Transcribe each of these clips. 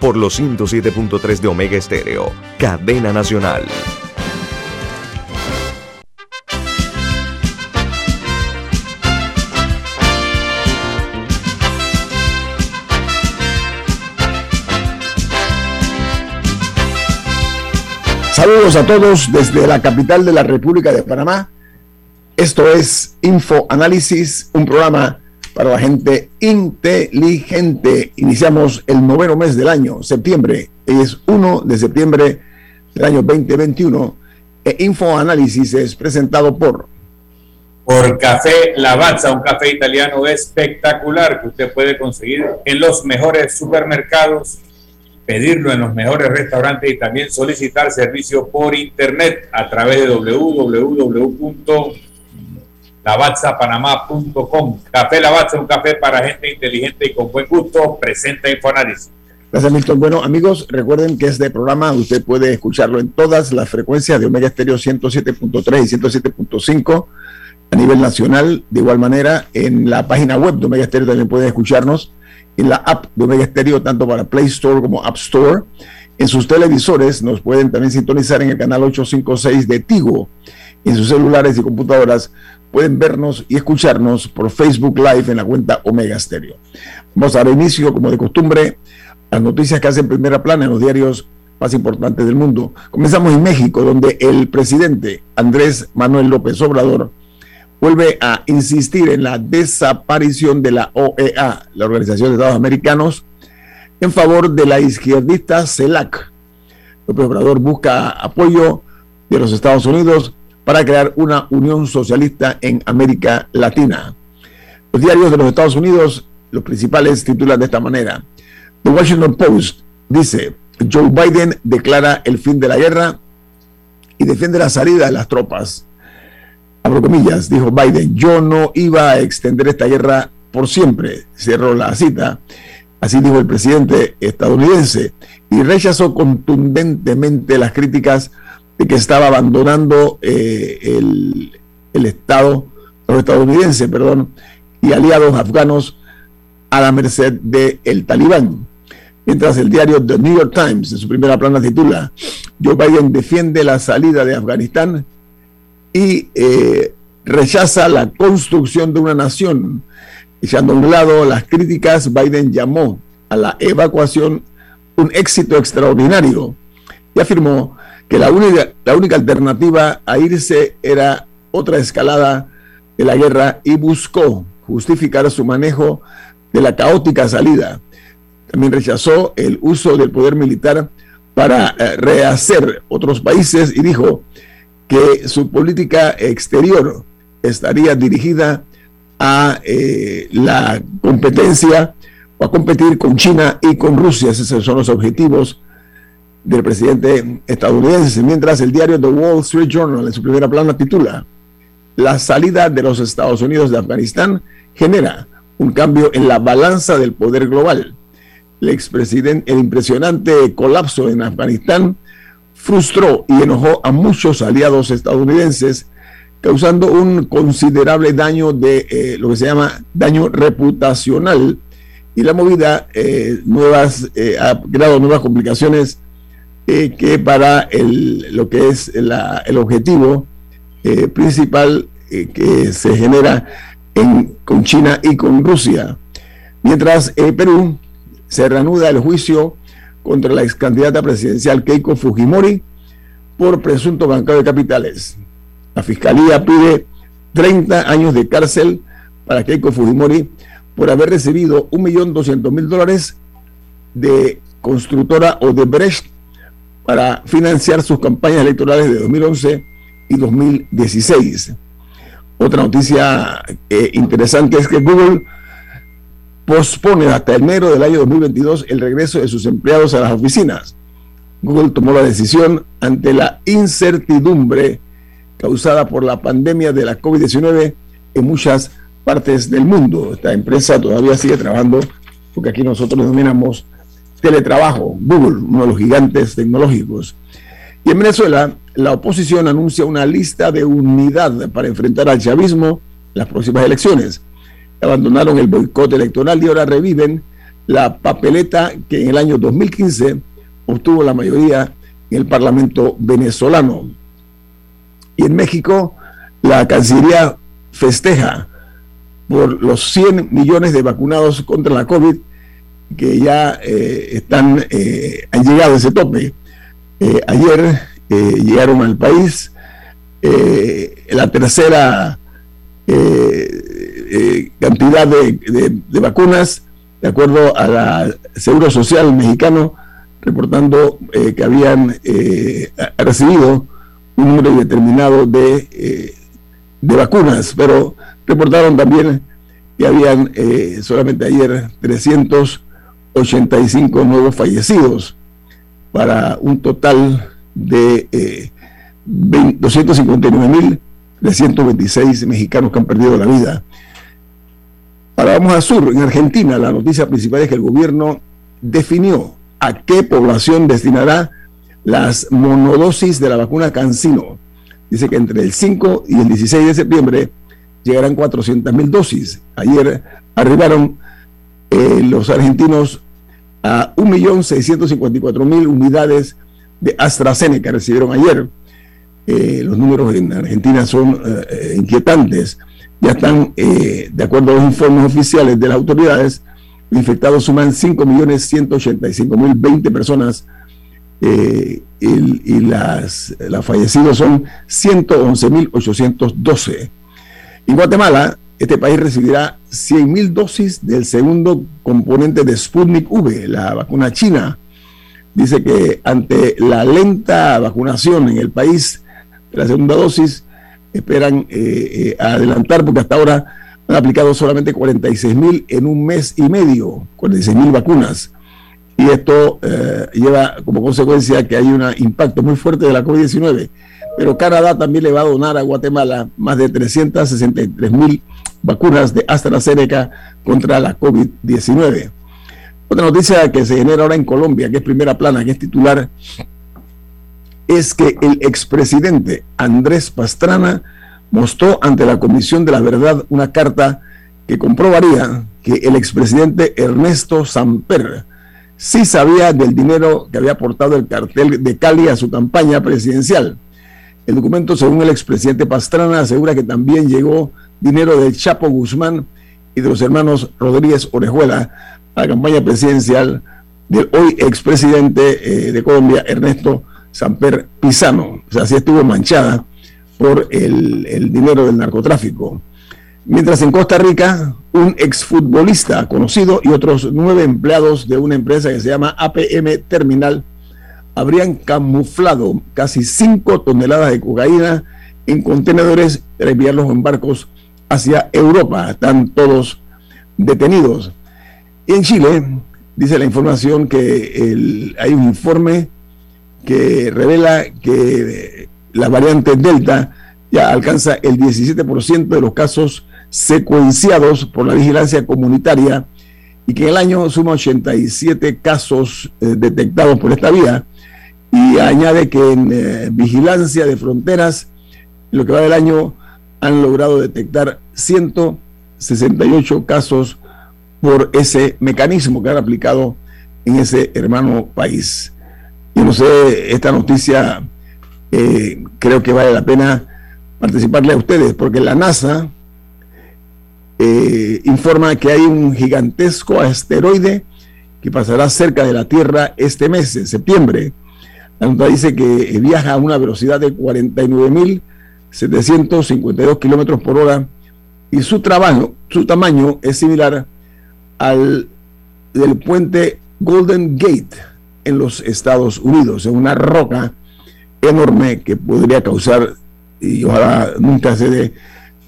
por los 107.3 de Omega Estéreo, cadena nacional. Saludos a todos desde la capital de la República de Panamá. Esto es Info Análisis, un programa para la gente inteligente. Iniciamos el noveno mes del año, septiembre. Es 1 de septiembre del año 2021. E Info Análisis es presentado por por Café Lavazza, un café italiano espectacular que usted puede conseguir en los mejores supermercados pedirlo en los mejores restaurantes y también solicitar servicio por internet a través de www.lavazzapanamá.com. Café Lavazza, un café para gente inteligente y con buen gusto, presenta Infoanálisis. Gracias, Milton. Bueno, amigos, recuerden que este programa usted puede escucharlo en todas las frecuencias de Omega Stereo 107.3 y 107.5 a nivel nacional. De igual manera, en la página web de Omega Stereo también puede escucharnos en la app de Omega Stereo, tanto para Play Store como App Store. En sus televisores nos pueden también sintonizar en el canal 856 de Tigo. En sus celulares y computadoras pueden vernos y escucharnos por Facebook Live en la cuenta Omega Stereo. Vamos a dar inicio, como de costumbre, las noticias que hacen primera plana en los diarios más importantes del mundo. Comenzamos en México, donde el presidente Andrés Manuel López Obrador vuelve a insistir en la desaparición de la OEA, la Organización de Estados Americanos, en favor de la izquierdista CELAC. El Obrador busca apoyo de los Estados Unidos para crear una unión socialista en América Latina. Los diarios de los Estados Unidos, los principales titulan de esta manera. The Washington Post dice, Joe Biden declara el fin de la guerra y defiende la salida de las tropas abro comillas, dijo Biden, yo no iba a extender esta guerra por siempre, cerró la cita, así dijo el presidente estadounidense, y rechazó contundentemente las críticas de que estaba abandonando eh, el, Estado, los estadounidenses, perdón, y aliados afganos a la merced del el talibán. Mientras el diario The New York Times, en su primera plana, titula, Joe Biden defiende la salida de Afganistán y eh, rechaza la construcción de una nación. Echando a un lado las críticas, Biden llamó a la evacuación un éxito extraordinario y afirmó que la única, la única alternativa a irse era otra escalada de la guerra y buscó justificar su manejo de la caótica salida. También rechazó el uso del poder militar para eh, rehacer otros países y dijo que su política exterior estaría dirigida a eh, la competencia o a competir con China y con Rusia. Esos son los objetivos del presidente estadounidense. Mientras el diario The Wall Street Journal en su primera plana titula La salida de los Estados Unidos de Afganistán genera un cambio en la balanza del poder global. El, el impresionante colapso en Afganistán frustró y enojó a muchos aliados estadounidenses, causando un considerable daño de eh, lo que se llama daño reputacional. Y la movida eh, nuevas, eh, ha creado nuevas complicaciones que para el, lo que es el objetivo principal que se genera en, con China y con Rusia. Mientras Perú se reanuda el juicio contra la ex candidata presidencial Keiko Fujimori por presunto bancado de capitales. La fiscalía pide 30 años de cárcel para Keiko Fujimori por haber recibido 1.200.000 dólares de constructora Odebrecht para financiar sus campañas electorales de 2011 y 2016. Otra noticia eh, interesante es que Google pospone hasta enero del año 2022 el regreso de sus empleados a las oficinas. Google tomó la decisión ante la incertidumbre causada por la pandemia de la COVID-19 en muchas partes del mundo. Esta empresa todavía sigue trabajando porque aquí nosotros denominamos teletrabajo, Google, uno de los gigantes tecnológicos. Y en Venezuela, la oposición anuncia una lista de unidad para enfrentar al chavismo en las próximas elecciones. Abandonaron el boicot electoral y ahora reviven la papeleta que en el año 2015 obtuvo la mayoría en el Parlamento venezolano. Y en México, la Cancillería festeja por los 100 millones de vacunados contra la COVID que ya eh, están, eh, han llegado a ese tope. Eh, ayer llegaron al país la tercera cantidad de, de, vacunas, de acuerdo a la Seguro Social mexicano, reportando que habían recibido un número indeterminado de, de vacunas, pero reportaron también que habían solamente ayer 300 85 nuevos fallecidos para un total de eh, 259.326 mexicanos que han perdido la vida. Ahora vamos a sur, en Argentina, la noticia principal es que el gobierno definió a qué población destinará las monodosis de la vacuna Cancino. Dice que entre el 5 y el 16 de septiembre llegarán 400.000 dosis. Ayer arribaron eh, los argentinos a 1.654.000 unidades de AstraZeneca recibieron ayer. Eh, los números en Argentina son eh, inquietantes. Ya están, de acuerdo a los informes oficiales de las autoridades, infectados suman 5.185.020 personas y, y, las, las fallecidos son 111.812. En Guatemala, este país recibirá 100.000 dosis del segundo componente de Sputnik V, la vacuna china. Dice que ante la lenta vacunación en el país de la segunda dosis, esperan eh, eh, adelantar porque hasta ahora han aplicado solamente 46.000 en un mes y medio, 46.000 vacunas. Y esto eh, lleva como consecuencia que hay un impacto muy fuerte de la COVID-19 pero Canadá también le va a donar a Guatemala más de 363 mil vacunas de AstraZeneca contra la COVID-19. Otra noticia que se genera ahora en Colombia, que es primera plana, que es titular, es que el expresidente Andrés Pastrana mostró ante la Comisión de la Verdad una carta que comprobaría que el expresidente Ernesto Samper sí sabía del dinero que había aportado el cartel de Cali a su campaña presidencial el documento, según el expresidente Pastrana, asegura que también llegó dinero del Chapo Guzmán y de los hermanos Rodríguez Orejuela a la campaña presidencial del hoy expresidente eh, de Colombia, Ernesto Samper Pizano. O sea, así estuvo manchada por el, el dinero del narcotráfico. Mientras en Costa Rica, un exfutbolista conocido y otros nueve empleados de una empresa que se llama APM Terminal habrían camuflado casi 5 toneladas de cocaína en contenedores para enviarlos en barcos hacia Europa. Están todos detenidos. Y en Chile, dice la información que hay un informe que revela que la variante Delta ya alcanza el 17% de los casos secuenciados por la vigilancia comunitaria y que en el año suma 87 casos eh, detectados por esta vía y añade que en eh, vigilancia de fronteras, lo que va del año, han logrado detectar 168 casos por ese mecanismo que han aplicado en ese hermano país. Yo no sé, esta noticia eh, creo que vale la pena participarle a ustedes, porque la NASA eh, informa que hay un gigantesco asteroide que pasará cerca de la Tierra este mes, en septiembre la nota dice que viaja a una velocidad de 49.752 kilómetros por hora y su, trabajo, su tamaño es similar al del puente Golden Gate en los Estados Unidos. Es una roca enorme que podría causar, y ojalá nunca se dé,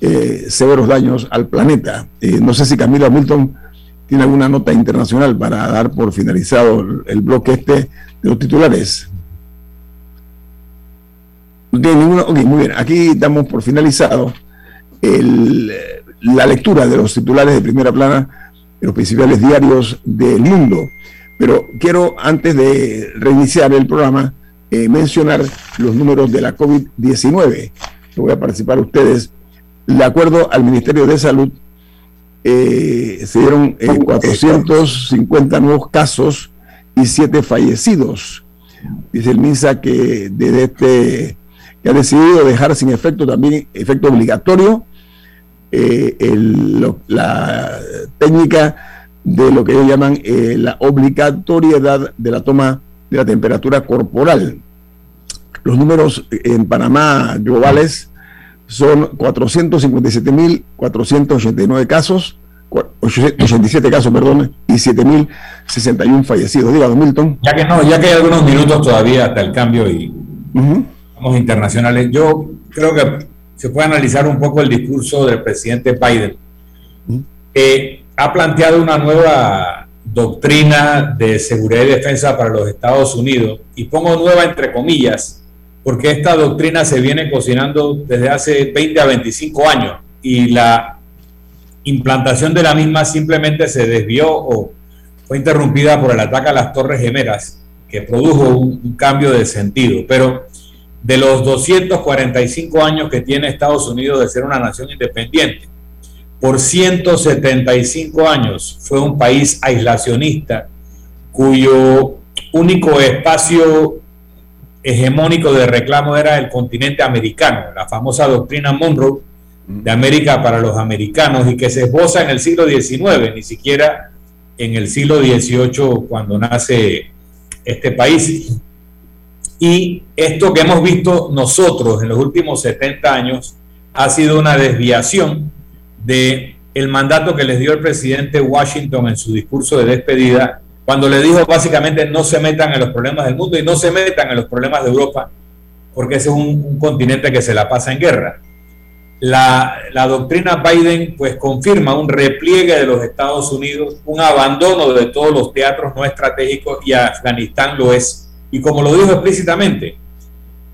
eh, severos daños al planeta. Eh, no sé si Camila Milton tiene alguna nota internacional para dar por finalizado el bloque este de los titulares. No tiene ninguna. Ok, muy bien. Aquí damos por finalizado la lectura de los titulares de primera plana de los principales diarios del mundo. Pero quiero, antes de reiniciar el programa, eh, mencionar los números de la COVID-19. Voy a participar ustedes. De acuerdo al Ministerio de Salud, eh, se dieron 450 eh, nuevos casos y 7 fallecidos. Dice el MINSA que desde este que ha decidido dejar sin efecto también efecto obligatorio la técnica de lo que ellos llaman la obligatoriedad de la toma de la temperatura corporal. Los números en Panamá globales son 457.489 casos, 87 casos, perdón, y 7.061 fallecidos. Dígame, Milton. Ya que no, ya que hay algunos minutos todavía hasta el cambio y vamos internacionales, yo creo que se puede analizar un poco el discurso del presidente Biden, que ha planteado una nueva doctrina de seguridad y defensa para los Estados Unidos, y pongo nueva entre comillas, porque esta doctrina se viene cocinando desde hace 20 a 25 años y la implantación de la misma simplemente se desvió o fue interrumpida por el ataque a las Torres Gemelas, que produjo un, un cambio de sentido. Pero de los 245 años que tiene Estados Unidos de ser una nación independiente, por 175 años fue un país aislacionista cuyo único espacio hegemónico de reclamo era el continente americano, la famosa doctrina Monroe de América para los americanos y que se esboza en el siglo XIX, ni siquiera en el siglo XVIII cuando nace este país. Y esto que hemos visto nosotros en los últimos 70 años ha sido una desviación de el mandato que les dio el presidente Washington en su discurso de despedida, cuando le dijo básicamente no se metan en los problemas del mundo y no se metan en los problemas de Europa, porque ese es un, continente que se la pasa en guerra. La, la, doctrina Biden pues confirma un repliegue de los Estados Unidos, un abandono de todos los teatros no estratégicos y Afganistán lo es. Y como lo dijo explícitamente,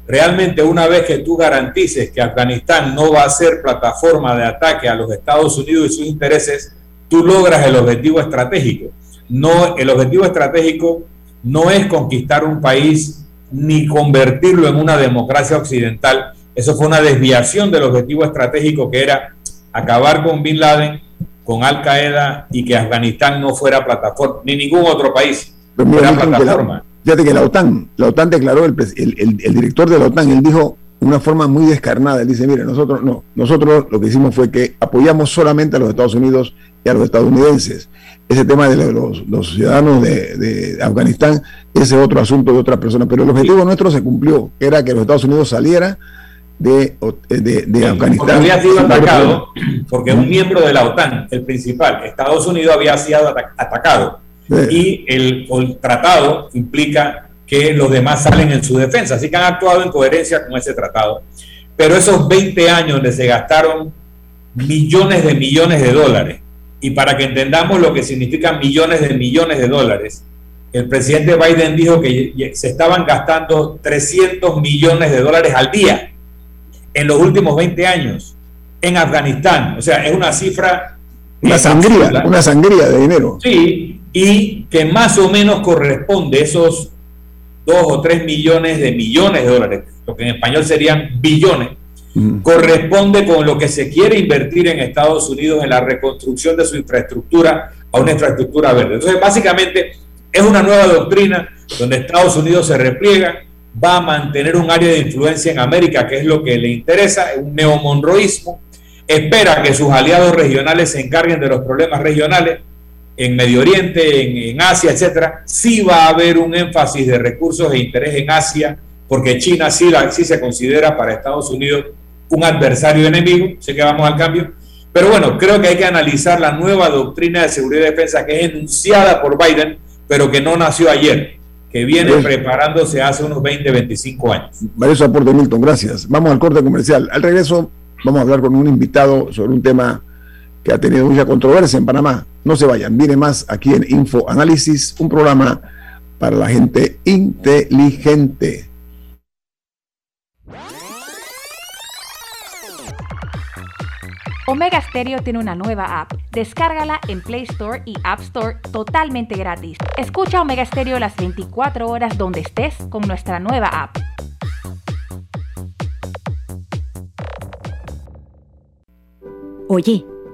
realmente una vez que tú garantices que Afganistán no va a ser plataforma de ataque a los Estados Unidos y sus intereses, tú logras el objetivo estratégico. No, el objetivo estratégico no es conquistar un país ni convertirlo en una democracia occidental. Eso fue una desviación del objetivo estratégico que era acabar con Bin Laden, con Al Qaeda y que Afganistán no fuera plataforma, ni ningún otro país fuera plataforma. Fíjate que la OTAN, la OTAN declaró, el, el, director de la OTAN, él dijo de una forma muy descarnada, él dice, mire, nosotros no, nosotros lo que hicimos fue que apoyamos solamente a los Estados Unidos y a los estadounidenses. Ese tema de los, ciudadanos de, Afganistán, ese es otro asunto de otras personas, pero el objetivo nuestro se cumplió, era que los Estados Unidos saliera de, de, Afganistán. Porque había sido atacado, porque un miembro de la OTAN, el principal, Estados Unidos, había sido atacado y el, tratado implica que los demás salen en su defensa, así que han actuado en coherencia con ese tratado. Pero esos 20 años donde se gastaron millones de millones de dólares, y para que entendamos lo que significan millones de millones de dólares, el presidente Biden dijo que se estaban gastando 300 millones de dólares al día en los últimos 20 años en Afganistán. O sea, es una cifra... Una sangría, una sangría de dinero. Sí, y que más o menos corresponde esos dos o tres millones de millones de dólares, lo que en español serían billones, corresponde con lo que se quiere invertir en Estados Unidos en la reconstrucción de su infraestructura a una infraestructra verde. Entonces, básicamente, es una nueva doctrina donde Estados Unidos se repliega, va a mantener un área de influencia en América, que es lo que le interesa, un neomonroísmo, espera que sus aliados regionales se encarguen de los problemas regionales, en Medio Oriente, en, Asia, etcétera, sí va a haber un énfasis de recursos e interés en Asia, porque China sí, la, sí se considera para Estados Unidos un adversario enemigo, sé que vamos al cambio, pero bueno, creo que hay que analizar la nueva doctrina de seguridad y defensa que es enunciada por Biden, pero que no nació ayer, que viene preparándose hace unos 20, 25 años. Varios aporte, Milton, gracias. Vamos al corte comercial. Al regreso vamos a hablar con un invitado sobre un tema que ha tenido mucha controversia en Panamá. No se vayan, viene más aquí en Info Análisis, un programa para la gente inteligente. Omega Stereo tiene una nueva app. Descárgala en Play Store y App Store totalmente gratis. Escucha Omega Stereo las 24 horas donde estés con nuestra nueva app. Oye.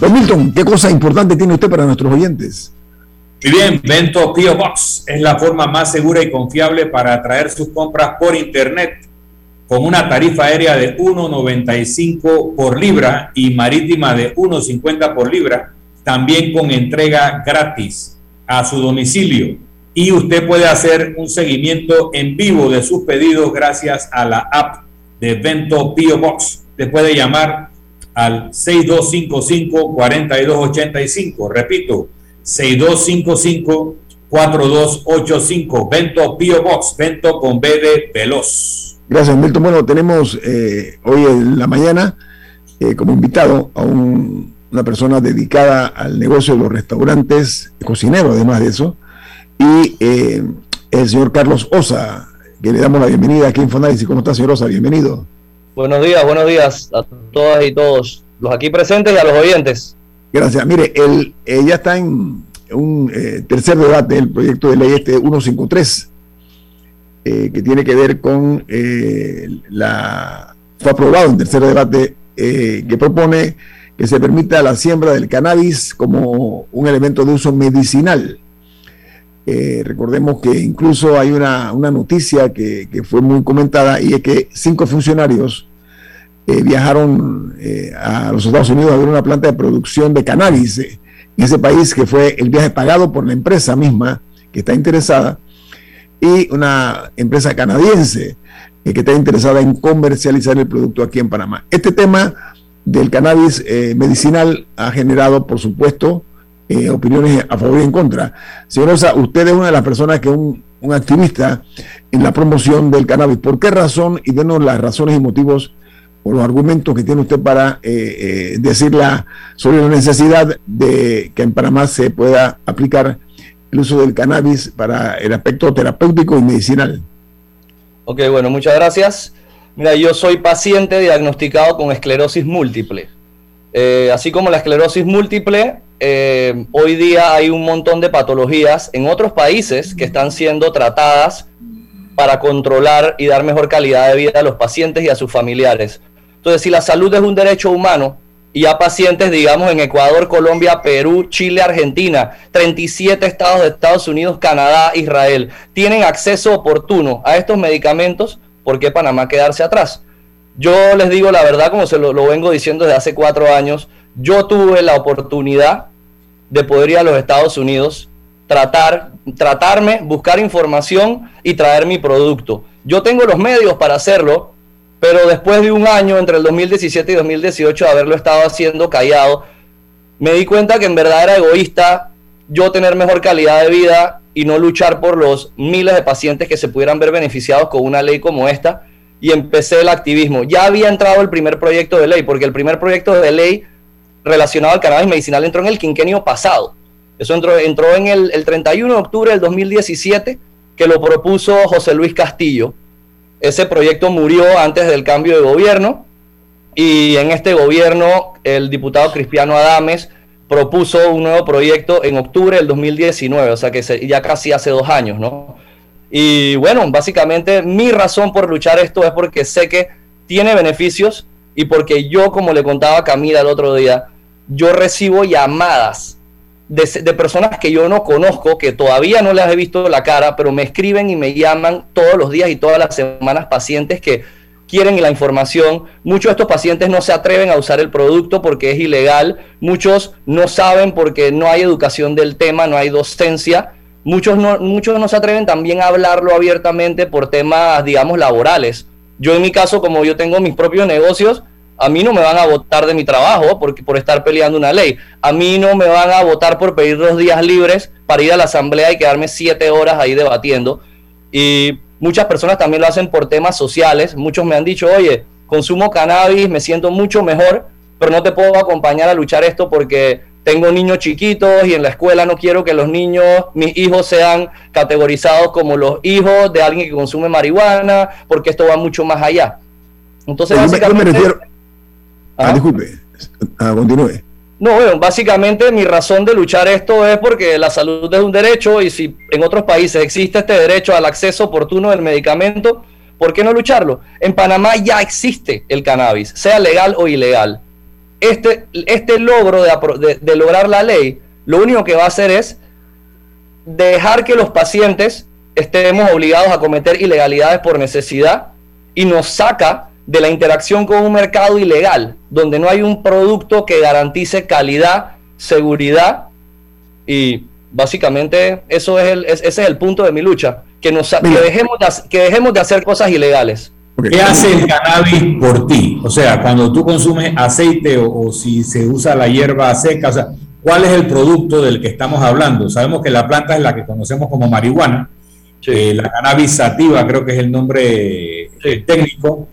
Don Milton, ¿qué cosa importante tiene usted para nuestros oyentes? Muy bien, Vento Pio Box es la forma más segura y confiable para atraer sus compras por Internet con una tarifa aérea de 1.95 por libra y marítima de 1.50 por libra, también con entrega gratis a su domicilio. Y usted puede hacer un seguimiento en vivo de sus pedidos gracias a la app de Vento Pio Box. Te puede llamar al 6255-4285. Repito, 6255-4285. Vento Pio Box, Vento con B de Veloz. Gracias, Milton. Bueno, tenemos eh, hoy en la mañana eh, como invitado a una persona dedicada al negocio de los restaurantes, cocinero además de eso, y eh, el señor Carlos Osa, que le damos la bienvenida aquí en Fonalis. ¿Cómo está, señor Osa? Bienvenido. Buenos días, buenos días a todas y todos, los aquí presentes y a los oyentes. Gracias. Mire, él, ya está en un eh, tercer debate del proyecto de ley este 153, eh, que tiene que ver con eh, la... Fue aprobado en tercer debate que propone que se permita la siembra del cannabis como un elemento de uso medicinal. Recordemos que incluso hay una, noticia que, fue muy comentada y es que cinco funcionarios eh, viajaron eh, a los Estados Unidos a ver una planta de producción de cannabis eh, en ese país, que fue el viaje pagado por la empresa misma que está interesada, y una empresa canadiense que está interesada en comercializar el producto aquí en Panamá. Este tema del cannabis medicinal ha generado, por supuesto, opiniones a favor y en contra. Señor Rosa, usted es una de las personas que es un, un activista en la promoción del cannabis. ¿Por qué razón? Y denos las razones y motivos o los argumentos que tiene usted para eh, eh sobre la necesidad de que en Panamá se pueda aplicar el uso del cannabis para el aspecto terapéutico y medicinal. Ok, bueno, muchas gracias. Mira, yo soy paciente diagnosticado con esclerosis múltiple. Eh, así como la esclerosis múltiple, eh, hoy día hay un montón de patologías en otros países que están siendo tratadas para controlar y dar mejor calidad de vida a los pacientes y a sus familiares. Entonces, si la salud es un derecho humano y a pacientes, digamos, en Ecuador, Colombia, Perú, Chile, Argentina, 37 estados de Estados Unidos, Canadá, Israel, tienen acceso oportuno a estos medicamentos, ¿por qué Panamá quedarse atrás? Yo les digo la verdad, como se lo, lo vengo diciendo desde hace cuatro años, yo tuve la oportunidad de poder ir a los Estados Unidos, tratar, tratarme, buscar información y traer mi producto. Yo tengo los medios para hacerlo, pero después de un año, entre el 2017 y 2018, de haberlo estado haciendo callado, me di cuenta que en verdad era egoísta yo tener mejor calidad de vida y no luchar por los miles de pacientes que se pudieran ver beneficiados con una ley como esta. y empecé el activismo. Ya había entrado el primer proyecto de ley, porque el primer proyecto de ley relacionado al cannabis medicinal entró en el quinquenio pasado. Eso entró, entró en el, el 31 de octubre del 2017, que lo propuso José Luis Castillo. Ese proyecto murió antes del cambio de gobierno y en este gobierno el diputado Cristiano Adames propuso un nuevo proyecto en octubre del 2019, o sea que ya casi hace dos años, ¿no? Y bueno, básicamente mi razón por luchar esto es porque sé que tiene beneficios y porque yo, como le contaba a Camila el otro día, yo recibo llamadas de, personas que yo no conozco, que todavía no les he visto la cara, pero me escriben y me llaman todos los días y todas las semanas pacientes que quieren la información. Muchos de estos pacientes no se atreven a usar el producto porque es ilegal. Muchos no saben porque no hay educación del tema, no hay docencia. Muchos no, muchos no se atreven también a hablarlo abiertamente por temas, digamos, laborales. Yo en mi caso, como yo tengo mis propios negocios, a mí no me van a votar de mi trabajo porque, por estar peleando una ley. A mí no me van a votar por pedir dos días libres para ir a la asamblea y quedarme siete horas ahí debatiendo. Y muchas personas también lo hacen por temas sociales. Muchos me han dicho, oye, consumo cannabis, me siento mucho mejor, pero no te puedo acompañar a luchar esto porque tengo niños chiquitos y en la escuela no quiero que los niños, mis hijos sean categorizados como los hijos de alguien que consume marihuana, porque esto va mucho más allá. Entonces, básicamente... me refiero, Ah, disculpe, ah, continúe. No, bueno, básicamente mi razón de luchar esto es porque la salud es un derecho y si en otros países existe este derecho al acceso oportuno del medicamento, ¿por qué no lucharlo? En Panamá ya existe el cannabis, sea legal o ilegal. Este, este logro de, de lograr la ley, lo único que va a hacer es dejar que los pacientes estemos obligados a cometer ilegalidades por necesidad y nos saca de la interacción con un mercado ilegal, donde no hay un producto que garantice calidad, seguridad y básicamente eso es el, ese es el punto de mi lucha, que, nos, dejemos de, que dejemos de hacer cosas ilegales. ¿Qué hace el cannabis por ti? O sea, cuando tú consumes aceite o, si se usa la hierba seca, o sea, ¿cuál es el producto del que estamos hablando? Sabemos que la planta es la que conocemos como marihuana, eh, la cannabis sativa creo que es el nombre técnico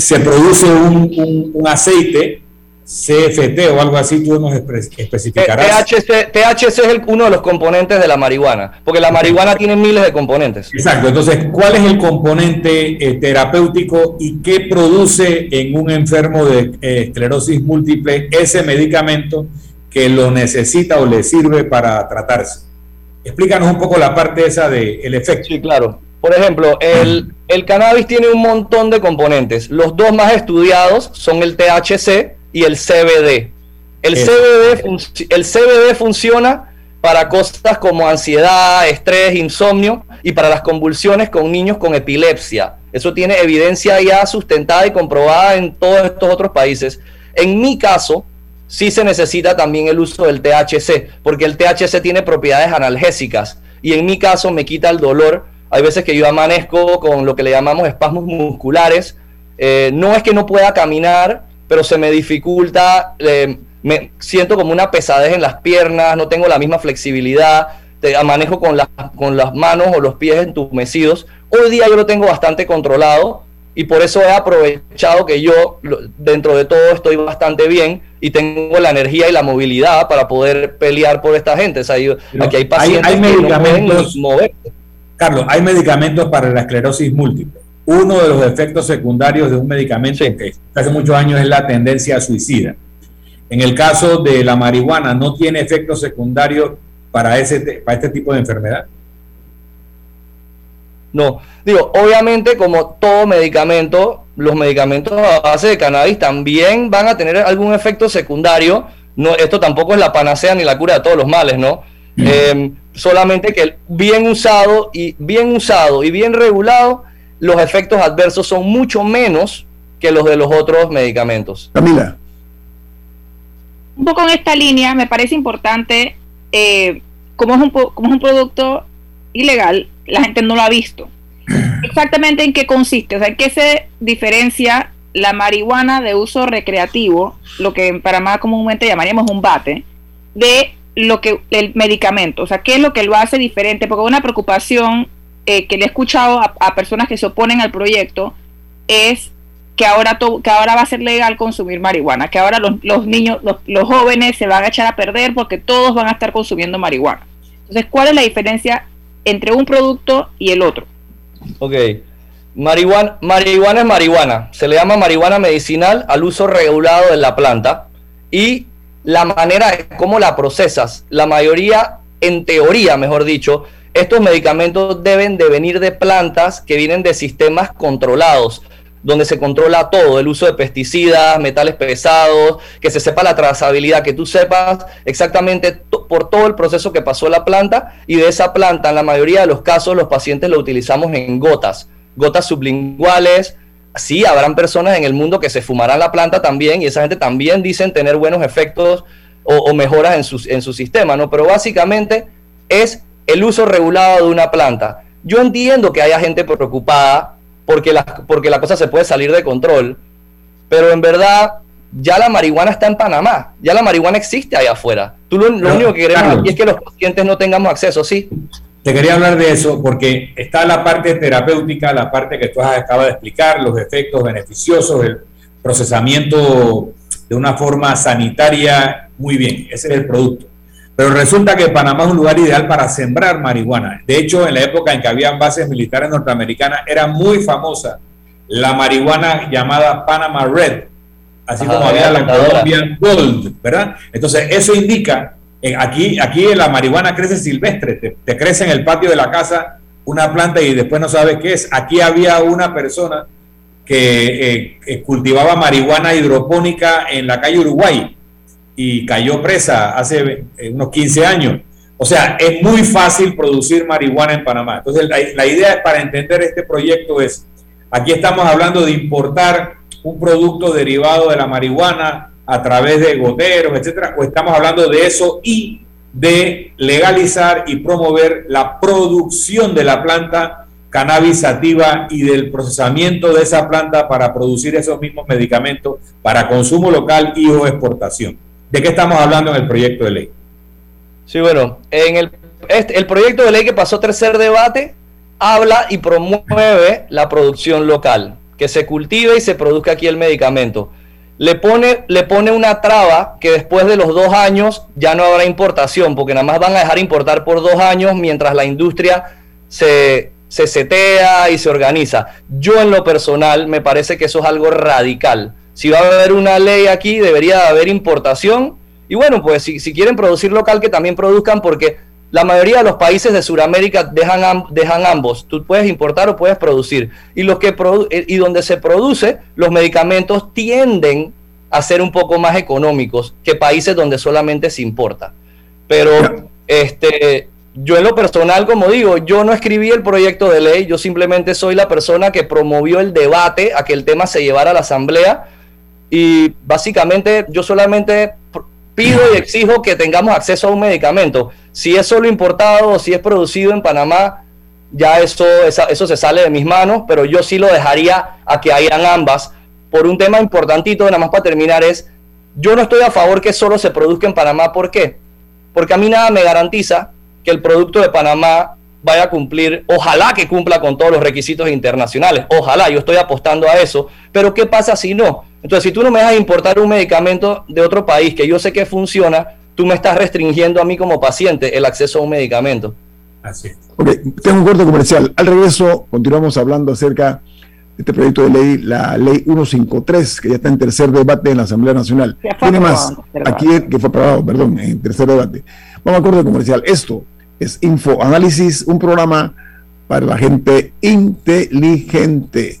se produce un, aceite CFT o algo así, tú nos especificarás. THC, THC es uno de los componentes de la marihuana, porque la marihuana tiene miles de componentes. Exacto, entonces, ¿cuál es el componente eh, terapéutico y qué produce en un enfermo de eh, esclerosis múltiple ese medicamento que lo necesita o le sirve para tratarse? Explícanos un poco la parte esa del el efecto. Sí, claro. Por ejemplo, el, cannabis tiene un montón de componentes. Los dos más estudiados son el THC y el CBD. El, CBD, el CBD funciona para cosas como ansiedad, estrés, insomnio y para las convulsiones con niños con epilepsia. Eso tiene evidencia ya sustentada y comprobada en todos estos otros países. En mi caso, sí se necesita también el uso del THC, porque el THC tiene propiedades analgésicas y en mi caso me quita el dolor hay veces que yo amanezco con lo que le llamamos espasmos musculares. Eh, no es que no pueda caminar, pero se me dificulta, eh, me siento como una pesadez en las piernas, no tengo la misma flexibilidad, te amanejo con, con las manos o los pies entumecidos. Hoy día yo lo tengo bastante controlado y por eso he aprovechado que yo dentro de todo estoy bastante bien y tengo la energía y la movilidad para poder pelear por esta gente. aquí hay pacientes que no pueden moverse. Carlos, hay medicamentos para la esclerosis múltiple. Uno de los efectos secundarios de un medicamento que hace muchos años es la tendencia a suicida. En el caso de la marihuana, ¿no tiene efectos secundarios para, ese, para este tipo de enfermedad? No, digo, obviamente como todo medicamento, los medicamentos a base de cannabis también van a tener algún efecto secundario. No, esto tampoco es la panacea ni la cura de todos los males, ¿no? Eh, solamente que bien usado y bien usado y bien regulado, los efectos adversos son mucho menos que los de los otros medicamentos. Camila. Un poco en esta línea, me parece importante, eh, como, es un, como es un producto ilegal, la gente no lo ha visto. Exactamente en qué consiste, o sea, en qué se diferencia la marihuana de uso recreativo, lo que para más comúnmente llamaríamos un bate, de lo que el medicamento, o sea, qué es lo que lo hace diferente, porque una preocupación eh, que le he escuchado a, personas que se oponen al proyecto es que ahora, que ahora va a ser legal consumir marihuana, que ahora los, niños, los, los, jóvenes se van a echar a perder porque todos van a estar consumiendo marihuana. Entonces, ¿cuál es la diferencia entre un producto y el otro? Ok. Marihuana, marihuana es marihuana. Se le llama marihuana medicinal al uso regulado de la planta. Y la manera de cómo la procesas, la mayoría, en teoría, mejor dicho, estos medicamentos deben de venir de plantas que vienen de sistemas controlados, donde se controla todo, el uso de pesticidas, metales pesados, que se sepa la trazabilidad, que tú sepas exactamente por todo el proceso que pasó la planta y de esa planta, en la mayoría de los casos, los pacientes lo utilizamos en gotas, gotas sublinguales. Sí, habrán personas en el mundo que se fumarán la planta también y esa gente también dicen tener buenos efectos o, mejoras en su, en su sistema, ¿no? Pero básicamente es el uso regulado de una planta. Yo entiendo que haya gente preocupada porque la, porque la cosa se puede salir de control, pero en verdad ya la marihuana está en Panamá, ya la marihuana existe allá afuera. Tú lo, único que queremos aquí es que los pacientes no tengamos acceso, ¿sí? Te quería hablar de eso porque está la parte terapéutica, la parte que tú acabas de explicar, los efectos beneficiosos, el procesamiento de una forma sanitaria, muy bien, ese es el producto. Pero resulta que Panamá es un lugar ideal para sembrar marihuana. De hecho, en la época en que habían bases militares norteamericanas, era muy famosa la marihuana llamada Panama Red, así como había la Colombian Gold, ¿verdad? Entonces, eso indica, aquí, aquí la marihuana crece silvestre, te, crece en el patio de la casa una planta y después no sabes qué es. Aquí había una persona que eh, cultivaba marihuana hidropónica en la calle Uruguay y cayó presa hace eh, unos 15 años. O sea, es muy fácil producir marihuana en Panamá. Entonces, la, idea para entender este proyecto es, aquí estamos hablando de importar un producto derivado de la marihuana a través de goteros, etcétera, o estamos hablando de eso y de legalizar y promover la producción de la planta cannabis sativa y del procesamiento de esa planta para producir esos mismos medicamentos para consumo local y o exportación. ¿De qué estamos hablando en el proyecto de ley? Sí, bueno, en el, este, el proyecto de ley que pasó tercer debate habla y promueve la producción local, que se cultive y se produzca aquí el medicamento. Le pone, le pone una traba que después de los dos años ya no habrá importación, porque nada más van a dejar importar por dos años mientras la industria se, se setea y se organiza. Yo en lo personal me parece que eso es algo radical si va a haber una ley aquí, debería haber importación. Y bueno, pues si, quieren producir local, que también produzcan, porque la mayoría de los países de Sudamérica dejan, ambos. Tú puedes importar o puedes producir. Y, los que eh, y donde se produce, los medicamentos tienden a ser un poco más económicos que países donde solamente se importa. Pero este, yo en lo personal, como digo, yo no escribí el proyecto de ley, yo simplemente soy la persona que promovió el debate a que el tema se llevara a la asamblea y básicamente yo solamente pido y exijo que tengamos acceso a un medicamento. Si es solo importado o si es producido en Panamá, ya eso, eso se sale de mis manos, pero yo sí lo dejaría a que hayan ambas. Por un tema importantito, nada más para terminar, es, yo no estoy a favor que solo se produzca en Panamá. ¿Por qué? Porque a mí nada me garantiza que el producto de Panamá vaya a cumplir, ojalá que cumpla con todos los requisitos internacionales, ojalá, yo estoy apostando a eso, pero ¿qué pasa si no? Entonces, si tú no me dejas importar un medicamento de otro país que yo sé que funciona, tú me estás restringiendo a mí como paciente el acceso a un medicamento. Así es. Ok, tengo un corte comercial. Al regreso, continuamos hablando acerca de este proyecto de ley, la ley 153, que ya está en tercer debate en la Asamblea Nacional. Tiene más, aquí que fue aprobado, perdón, en tercer debate. Vamos a corte comercial. Esto es Info Análisis, un programa para la gente inteligente.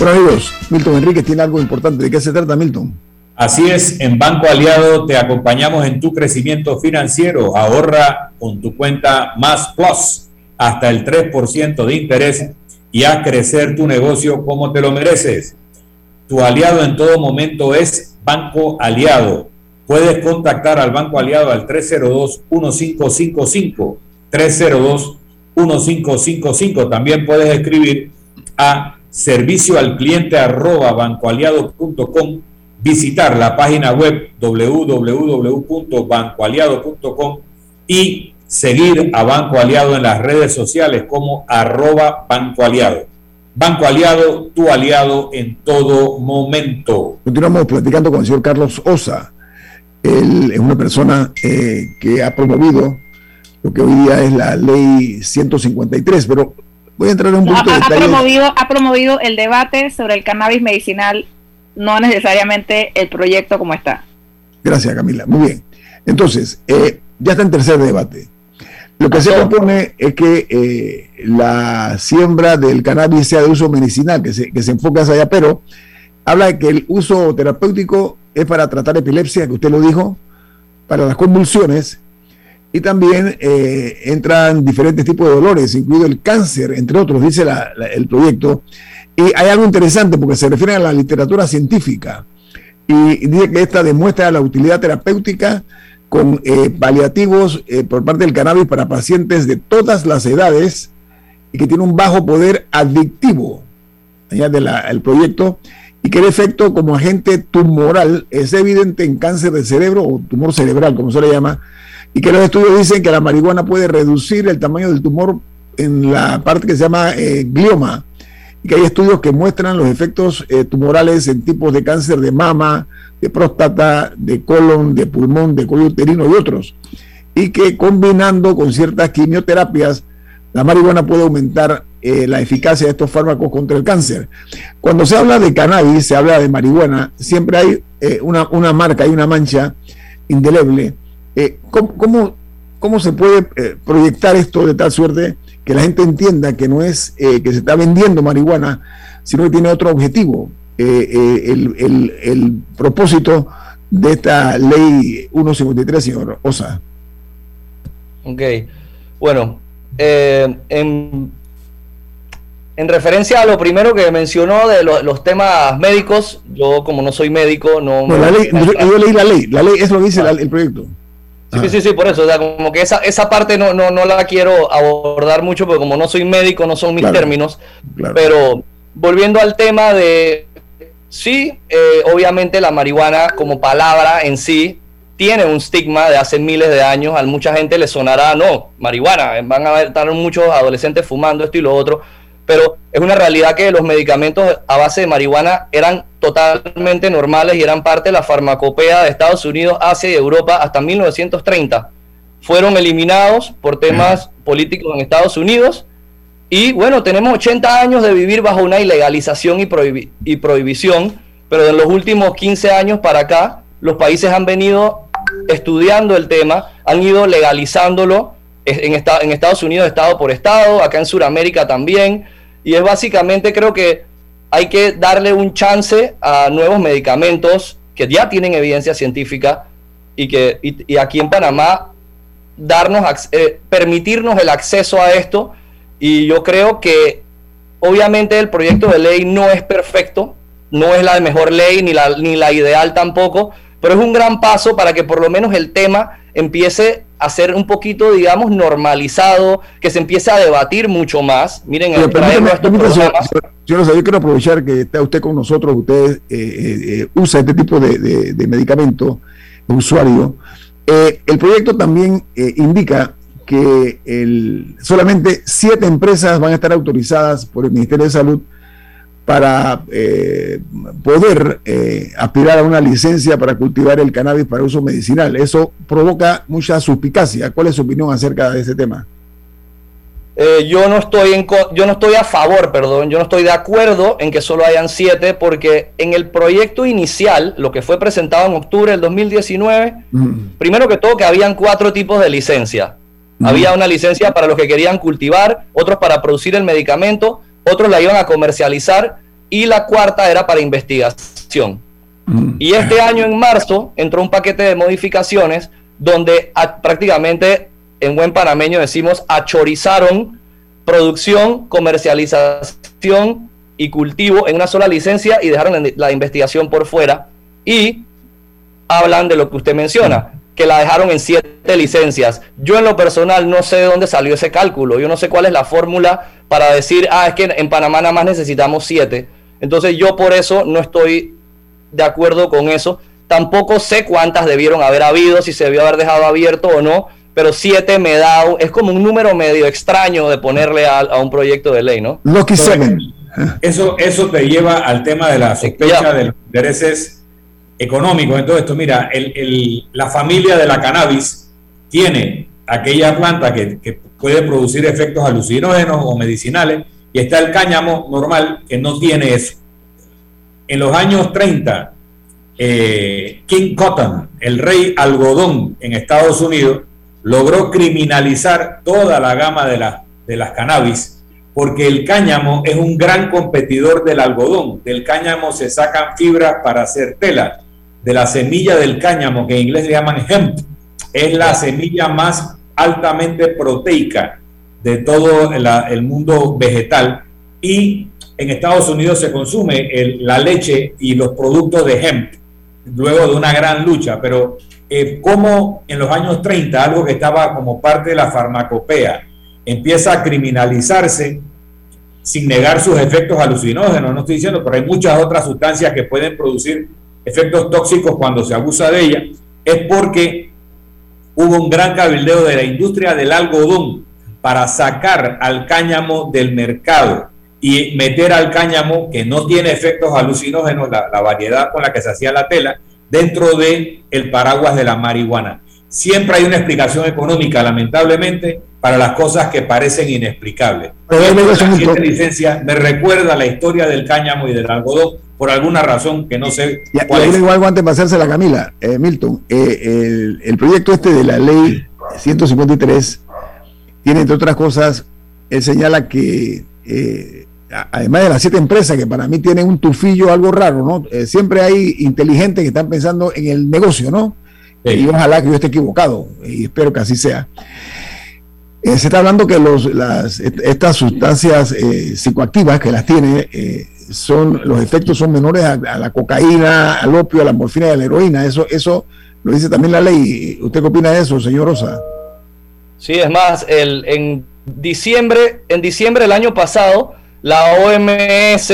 Bueno amigos, Milton Enrique tiene algo importante. ¿De qué se trata, Milton? Así es, en Banco Aliado te acompañamos en tu crecimiento financiero. Ahorra con tu cuenta Más Plus hasta el 3% de interés y haz crecer tu negocio como te lo mereces. Tu aliado en todo momento es Banco Aliado. Puedes contactar al Banco Aliado al 302-1555. 302-1555. También puedes escribir a servicio al cliente arroba bancoaliado.com, visitar la página web www.bancoaliado.com y seguir a Banco Aliado en las redes sociales como arroba Banco Aliado. Banco Aliado, tu aliado en todo momento. Continuamos platicando con el señor Carlos Osa. Él es una persona eh, que ha promovido lo que hoy día es la ley 153, pero Voy a entrar en un punto ha, ha, promovido, ha promovido el debate sobre el cannabis medicinal, no necesariamente el proyecto como está. Gracias, Camila. Muy bien. Entonces, eh, ya está en tercer debate. Lo que se propone es que eh, la siembra del cannabis sea de uso medicinal, que se, que se enfoque hacia allá, pero habla de que el uso terapéutico es para tratar epilepsia, que usted lo dijo, para las convulsiones y también eh, entran diferentes tipos de dolores, incluido el cáncer, entre otros, dice el proyecto. Y hay algo interesante porque se refiere a la literatura científica y dice que esta demuestra la utilidad terapéutica con eh, paliativos eh, por parte del cannabis para pacientes de todas las edades y que tiene un bajo poder adictivo, añade el proyecto, y que el efecto como agente tumoral es evidente en cáncer de cerebro o tumor cerebral, como se le llama, y que los estudios dicen que la marihuana puede reducir el tamaño del tumor en la parte que se llama eh, glioma, y que hay estudios que muestran los efectos eh, tumorales en tipos de cáncer de mama, de próstata, de colon, de pulmón, de cuello uterino y otros, y que combinando con ciertas quimioterapias, la marihuana puede aumentar eh, la eficacia de estos fármacos contra el cáncer. Cuando se habla de cannabis, se habla de marihuana, siempre hay una, una marca, hay una mancha indeleble eh, ¿cómo, cómo, se puede eh, proyectar esto de tal suerte que la gente entienda que no es eh, que se está vendiendo marihuana, sino que tiene otro objetivo? El, el, propósito de esta ley 153, señor Osa. Ok, bueno, en, en, referencia a lo primero que mencionó de los temas médicos, yo como no soy médico, no... la ley, yo, leí la ley, la ley es lo que dice el proyecto. Sí, sí, sí, por eso, o sea, como que esa, esa parte no, no, no la quiero abordar mucho, porque como no soy médico, no son mis términos, pero volviendo al tema de, sí, eh, obviamente la marihuana como palabra en sí tiene un estigma de hace miles de años, a mucha gente le sonará, no, marihuana, van a estar muchos adolescentes fumando esto y lo otro, pero es una realidad que los medicamentos a base de marihuana eran totalmente normales y eran parte de la farmacopea de Estados Unidos, Asia y Europa hasta 1930. Fueron eliminados por temas políticos en Estados Unidos y bueno, tenemos 80 años de vivir bajo una ilegalización y, y prohibición, pero en los últimos 15 años para acá los países han venido estudiando el tema, han ido legalizándolo en, en Estados Unidos estado por estado, acá en Sudamérica también y es básicamente creo que hay que darle un chance a nuevos medicamentos que ya tienen evidencia científica y que y, aquí en Panamá darnos eh, permitirnos el acceso a esto. Y yo creo que obviamente el proyecto de ley no es perfecto, no es la mejor ley ni la ni la ideal tampoco, pero es un gran paso para que por lo menos el tema empiece a ser un poquito, digamos, normalizado, que se empiece a debatir mucho más. Miren, el yo, yo, quiero aprovechar que está usted con nosotros, usted eh, eh, eh, usa este tipo de, medicamento, usuario. el proyecto también indica que el, solamente siete empresas van a estar autorizadas por el Ministerio de Salud para eh, poder eh, aspirar a una licencia para cultivar el cannabis para uso medicinal. Eso provoca mucha suspicacia. ¿Cuál es su opinión acerca de ese tema? Eh, yo no estoy en yo no estoy a favor, perdón, yo no estoy de acuerdo en que solo hayan siete, porque en el proyecto inicial, lo que fue presentado en octubre del 2019, mm. primero que todo que habían cuatro tipos de licencia. Mm. Había una licencia para los que querían cultivar, otros para producir el medicamento, otros la iban a comercializar y la cuarta era para investigación. Mm. Y este año en marzo entró un paquete de modificaciones donde prácticamente en buen panameño decimos achorizaron producción, comercialización y cultivo en una sola licencia y dejaron la investigación por fuera y hablan de lo que usted menciona, que la dejaron en siete licencias. Yo en lo personal no sé de dónde salió ese cálculo, yo no sé cuál es la fórmula para decir, ah, es que en Panamá nada más necesitamos siete. Entonces yo por eso no estoy de acuerdo con eso. Tampoco sé cuántas debieron haber habido, si se debió haber dejado abierto o no, pero siete me da, es como un número medio extraño de ponerle a, un proyecto de ley, ¿no? Lo que Eso, eso te lleva al tema de la sospecha de los intereses económicos en todo esto. Mira, el, la familia de la cannabis tiene aquella planta que, puede producir efectos alucinógenos o medicinales y está el cáñamo normal que no tiene eso. En los años 30, eh, King Cotton, el rey algodón en Estados Unidos, logró criminalizar toda la gama de, de las cannabis, porque el cáñamo es un gran competidor del algodón. Del cáñamo se sacan fibras para hacer tela. De la semilla del cáñamo, que en inglés le llaman hemp, es la semilla más altamente proteica de todo el mundo vegetal. Y en Estados Unidos se consume la leche y los productos de hemp, luego de una gran lucha, pero eh, como en los años 30, algo que estaba como parte de la farmacopea, empieza a criminalizarse sin negar sus efectos alucinógenos, no estoy diciendo, pero hay muchas otras sustancias que pueden producir efectos tóxicos cuando se abusa de ella, es porque hubo un gran cabildeo de la industria del algodón para sacar al cáñamo del mercado y meter al cáñamo que no tiene efectos alucinógenos, la variedad con la que se hacía la tela, dentro de el paraguas de la marihuana. Siempre hay una explicación económica, lamentablemente, para las cosas que parecen inexplicables. la licencia me recuerda la historia del cáñamo y del algodón por alguna razón que no sé. Cuál y igual antes de hacerse la Camila, eh, Milton, eh, el, proyecto este de la ley 153 tiene, entre otras cosas, él señala que eh, además de las siete empresas que para mí tienen un tufillo algo raro, ¿no? Siempre hay inteligentes que están pensando en el negocio, ¿no? Y ojalá que yo esté equivocado, y espero que así sea. Eh, se está hablando que los, las, estas sustancias eh, psicoactivas que las tiene, son, los efectos son menores a, la cocaína, al opio, a la morfina y a la heroína. Eso, eso lo dice también la ley. ¿Usted qué opina de eso, señor Rosa? Sí, es más, el, en diciembre, en diciembre del año pasado, la OMS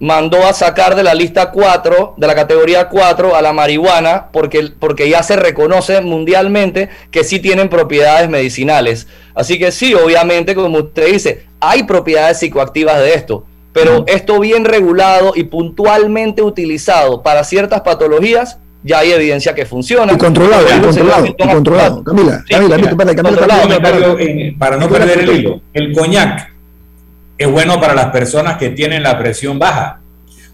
mandó a sacar de la lista 4, de la categoría 4, a la marihuana, porque, porque ya se reconoce mundialmente que sí tienen propiedades medicinales. Así que sí, obviamente, como usted dice, hay propiedades psicoactivas de esto, pero esto bien regulado y puntualmente utilizado para ciertas patologías, ya hay evidencia que funciona. Y controlado, y controlado, y controlado. Camila, para no perder el hilo, el coñac es bueno para las personas que tienen la presión baja.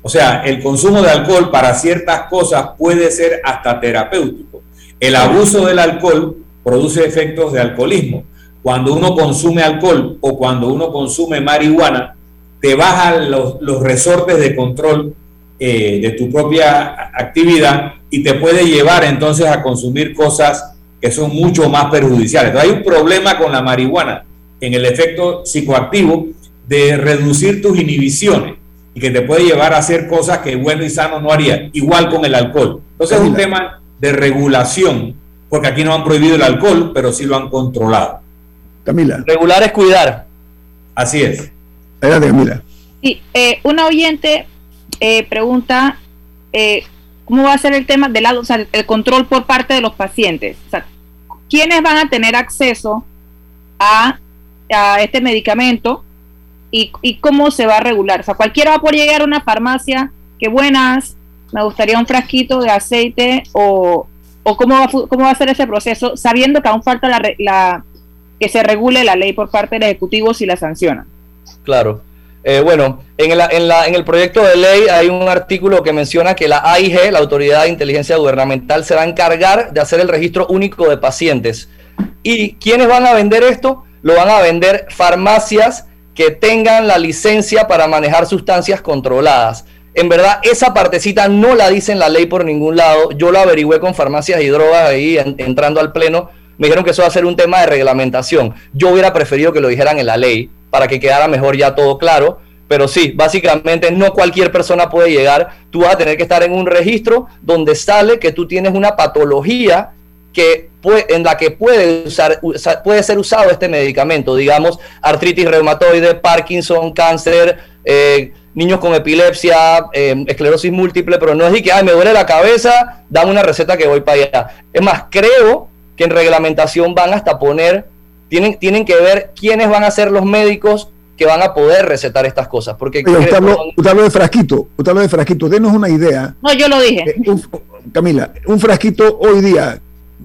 O sea, el consumo de alcohol para ciertas cosas puede ser hasta terapéutico. El abuso del alcohol produce efectos de alcoholismo. Cuando uno consume alcohol o cuando uno consume marihuana, te bajan los, resortes de control eh, de tu propia actividad y te puede llevar entonces a consumir cosas que son mucho más perjudiciales. Entonces, hay un problema con la marihuana en el efecto psicoactivo de reducir tus inhibiciones y que te puede llevar a hacer cosas que bueno y sano no haría, igual con el alcohol. Entonces es un tema de regulación, porque aquí no han prohibido el alcohol, pero sí lo han controlado. Camila. Regular es cuidar. Así es. Adelante. Sí, eh, una oyente eh, pregunta eh, cómo va a ser el tema del o el control por parte de los pacientes. ¿quiénes van a tener acceso a, a este medicamento y, cómo se va a regular. O sea, cualquiera va a poder llegar a una farmacia, que buenas, me gustaría un frasquito de aceite o, cómo, va, cómo va a ser ese proceso, sabiendo que aún falta la, la que se regule la ley por parte del Ejecutivo si la sanciona. Claro. Eh, bueno, en, la, en, la, en, el proyecto de ley hay un artículo que menciona que la AIG, la Autoridad de Inteligencia Gubernamental, se va a encargar de hacer el registro único de pacientes. ¿Y quiénes van a vender esto? Lo van a vender farmacias que tengan la licencia para manejar sustancias controladas. En verdad, esa partecita no la dice en la ley por ningún lado. Yo lo averigüé con farmacias y drogas ahí entrando al pleno. Me dijeron que eso va a ser un tema de reglamentación. Yo hubiera preferido que lo dijeran en la ley para que quedara mejor ya todo claro. Pero sí, básicamente no cualquier persona puede llegar. Tú vas a tener que estar en un registro donde sale que tú tienes una patología que en la que puede, usar, puede ser usado este medicamento. Digamos, artritis reumatoide, Parkinson, cáncer, eh, niños con epilepsia, eh, esclerosis múltiple. Pero no es de que, ay, me duele la cabeza, dame una receta que voy para allá. Es más, creo que en reglamentación van hasta poner tienen, tienen que ver quiénes van a ser los médicos que van a poder recetar estas cosas. Porque usted, habló, de frasquito, usted habló de frasquito, denos una idea. No, yo lo dije. Eh, Camila, un frasquito hoy día,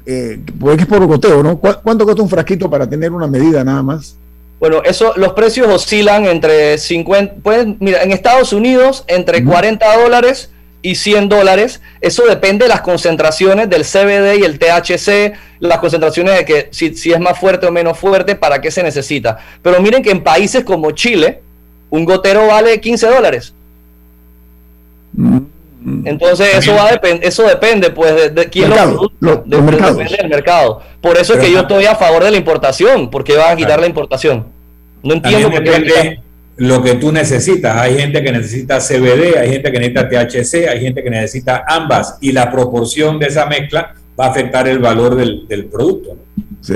eh, porque es por goteo, ¿no? ¿Cuánto cuesta un frasquito para tener una medida nada más? Bueno, eso, los precios oscilan entre 50, pues, mira, en Estados Unidos entre 40 dólares y 100 dólares. Eso depende de las concentraciones del CBD y el THC, las concentraciones de que si, si, es más fuerte o menos fuerte, para qué se necesita. Pero miren que en países como Chile, un gotero vale 15 dólares. Entonces eso va a eso depende pues de, quién lo depende del mercado. Por eso es que yo estoy a favor de la importación, porque van a quitar la importación. No entiendo por qué lo que tú necesitas. Hay gente que necesita CBD, hay gente que necesita THC, hay gente que necesita ambas y la proporción de esa mezcla va a afectar el valor del, producto. Sí,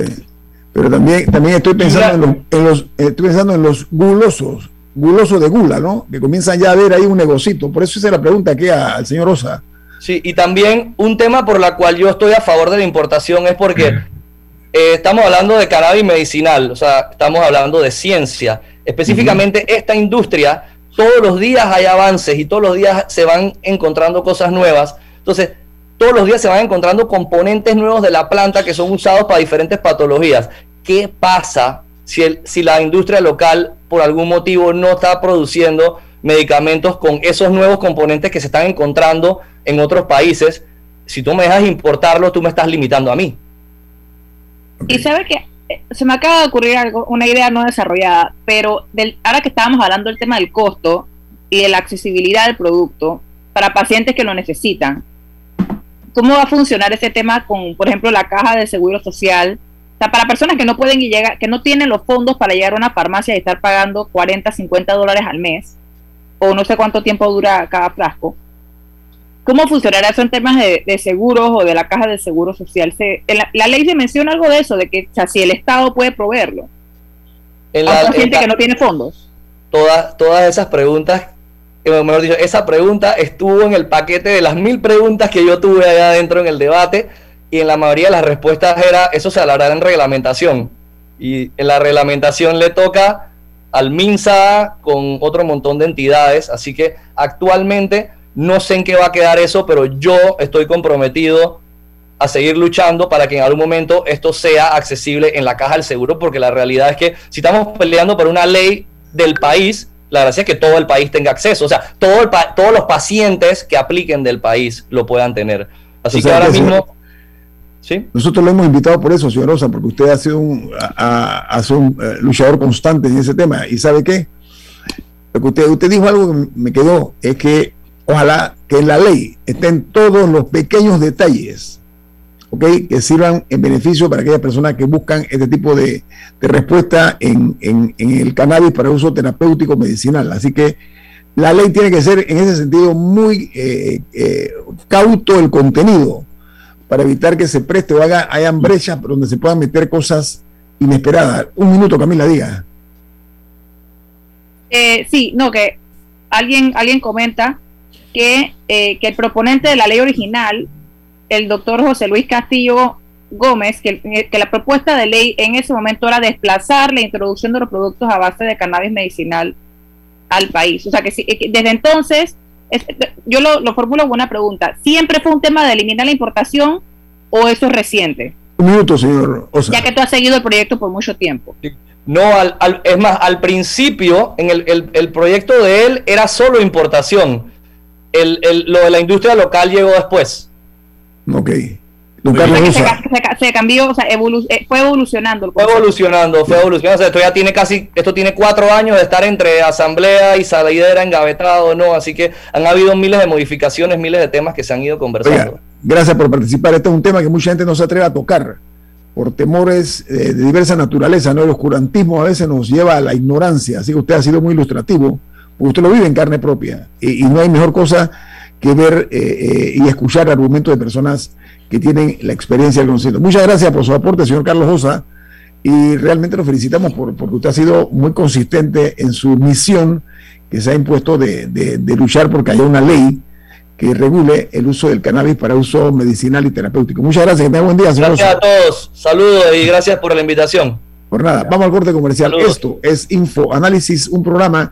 pero también, también estoy pensando en los, estoy pensando en los gulosos, gulosos de gula, ¿no? Que comienzan ya a ver ahí un negocito. Por eso hice la pregunta aquí al señor Rosa. Sí, y también un tema por la cual yo estoy a favor de la importación es porque eh, estamos hablando de cannabis medicinal, o sea, estamos hablando de ciencia Específicamente esta industria, todos los días hay avances y todos los días se van encontrando cosas nuevas. Entonces, todos los días se van encontrando componentes nuevos de la planta que son usados para diferentes patologías. ¿Qué pasa si, el, si la industria local por algún motivo no está produciendo medicamentos con esos nuevos componentes que se están encontrando en otros países? Si tú me dejas importarlo, tú me estás limitando a mí. Y sabe que se me acaba de ocurrir algo, una idea no desarrollada, pero del, ahora que estábamos hablando del tema del costo y de la accesibilidad del producto para pacientes que lo necesitan, ¿cómo va a funcionar ese tema con, por ejemplo, la caja de seguro social? O sea, para personas que no pueden llegar, que no tienen los fondos para llegar a una farmacia y estar pagando 40, 50 dólares al mes, o no sé cuánto tiempo dura cada frasco, ¿Cómo funcionará eso en temas de, seguros o de la caja de seguro social? Se, la, ley se menciona algo de eso, de que si el Estado puede proveerlo. En la, gente que no tiene fondos. Todas, todas esas preguntas, eh, mejor dicho, esa pregunta estuvo en el paquete de las mil preguntas que yo tuve allá adentro en el debate y en la mayoría de las respuestas era, eso se hablará en reglamentación. Y en la reglamentación le toca al MINSA con otro montón de entidades, así que actualmente no sé en qué va a quedar eso, pero yo estoy comprometido a seguir luchando para que en algún momento esto sea accesible en la caja del seguro, porque la realidad es que si estamos peleando por una ley del país, la gracia es que todo el país tenga acceso, o sea, todo todos los pacientes que apliquen del país lo puedan tener. Así que ahora mismo... ¿Sí? Nosotros lo hemos invitado por eso, señor Rosa, porque usted ha sido un, un eh, luchador constante en ese tema. ¿Y sabe qué? usted, usted dijo algo que me quedó, es que ojalá que en la ley estén todos los pequeños detalles ¿okay? que sirvan en beneficio para aquellas personas que buscan este tipo de, respuesta en, el cannabis para uso terapéutico medicinal. Así que la ley tiene que ser en ese sentido muy eh, eh, cauto el contenido para evitar que se preste o haga, hayan brechas donde se puedan meter cosas inesperadas. Un minuto, Camila, diga. Eh, sí, no, que alguien, alguien comenta que, eh, que el proponente de la ley original, el doctor José Luis Castillo Gómez que, que, la propuesta de ley en ese momento era desplazar la introducción de los productos a base de cannabis medicinal al país. O sea que, desde entonces, yo lo, lo formulo con una pregunta. ¿Siempre fue un tema de eliminar la importación o eso es reciente? Un minuto, señor. Ya que tú has seguido el proyecto por mucho tiempo. No, al, es más, al principio, en el, el, proyecto de él era solo importación. El, lo de la industria local llegó después. Ok. se, cambió, o sea, eh, fue evolucionando. fue evolucionando, fue evolucionando. esto ya tiene casi, esto tiene cuatro años de estar entre asamblea y salidera engavetado, ¿no? Así que han habido miles de modificaciones, miles de temas que se han ido conversando. gracias por participar. Este es un tema que mucha gente no se atreve a tocar por temores eh, de diversa naturaleza, ¿no? El oscurantismo a veces nos lleva a la ignorancia. Así que usted ha sido muy ilustrativo, usted lo vive en carne propia. Y, y no hay mejor cosa que ver eh, eh, y escuchar argumentos de personas que tienen la experiencia del conocimiento. Muchas gracias por su aporte, señor Carlos Osa, y realmente lo felicitamos por, porque usted ha sido muy consistente en su misión que se ha impuesto de, de, luchar porque haya una ley que regule el uso del cannabis para uso medicinal y terapéutico. Muchas gracias, que tenga buen día, señor. Gracias a todos, saludos y gracias por la invitación. Por nada, vamos al corte comercial. Esto es Info Análisis, un programa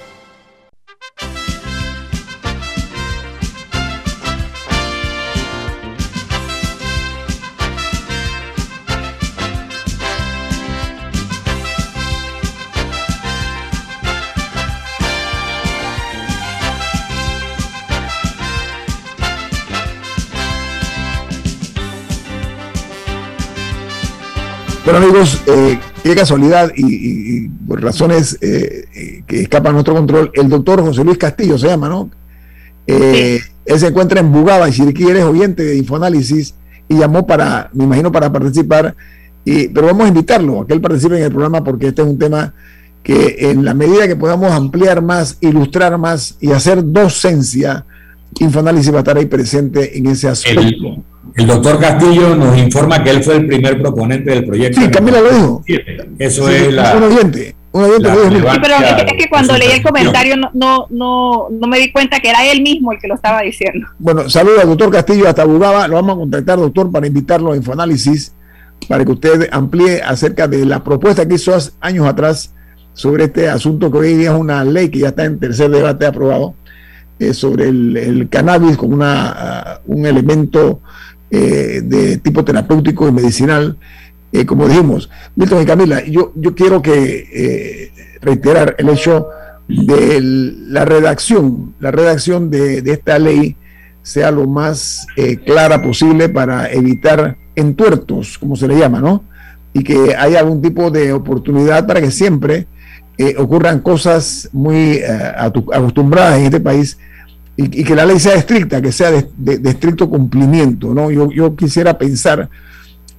Amigos, eh, qué casualidad y, por razones eh, eh, que escapan a nuestro control, el doctor José Luis Castillo se llama, ¿no? Él se encuentra en Bugaba, y si quiere es oyente de Infoanálisis y llamó para, me imagino, para participar. Y, pero vamos a invitarlo a que él participe en el programa porque este es un tema que en la medida que podamos ampliar más, ilustrar más y hacer docencia, Infoanálisis va a estar ahí presente en ese aspecto. El doctor Castillo nos informa que él fue el primer proponente del proyecto. Sí, Camila lo dijo. Eso es la. Un oyente. Un oyente lo dijo. Sí, pero es que, cuando leí el comentario no, no, no, no, me di cuenta que era él mismo el que lo estaba diciendo. Bueno, saludos al doctor Castillo hasta Bugaba. Lo vamos a contactar, doctor, para invitarlo a Infoanálisis, para que usted amplíe acerca de la propuesta que hizo hace años atrás sobre este asunto que hoy día es una ley que ya está en tercer debate aprobado eh, sobre el, el, cannabis como una, uh, un elemento eh, de tipo terapéutico y medicinal, eh, como dijimos. Milton y Camila, yo, yo quiero que eh, reiterar el hecho de la redacción, la redacción de, esta ley sea lo más clara posible para evitar entuertos, como se le llama, ¿no? Y que haya algún tipo de oportunidad para que siempre ocurran cosas muy acostumbradas en este país y, que la ley sea estricta, que sea de, estricto cumplimiento. ¿no? Yo, yo quisiera pensar,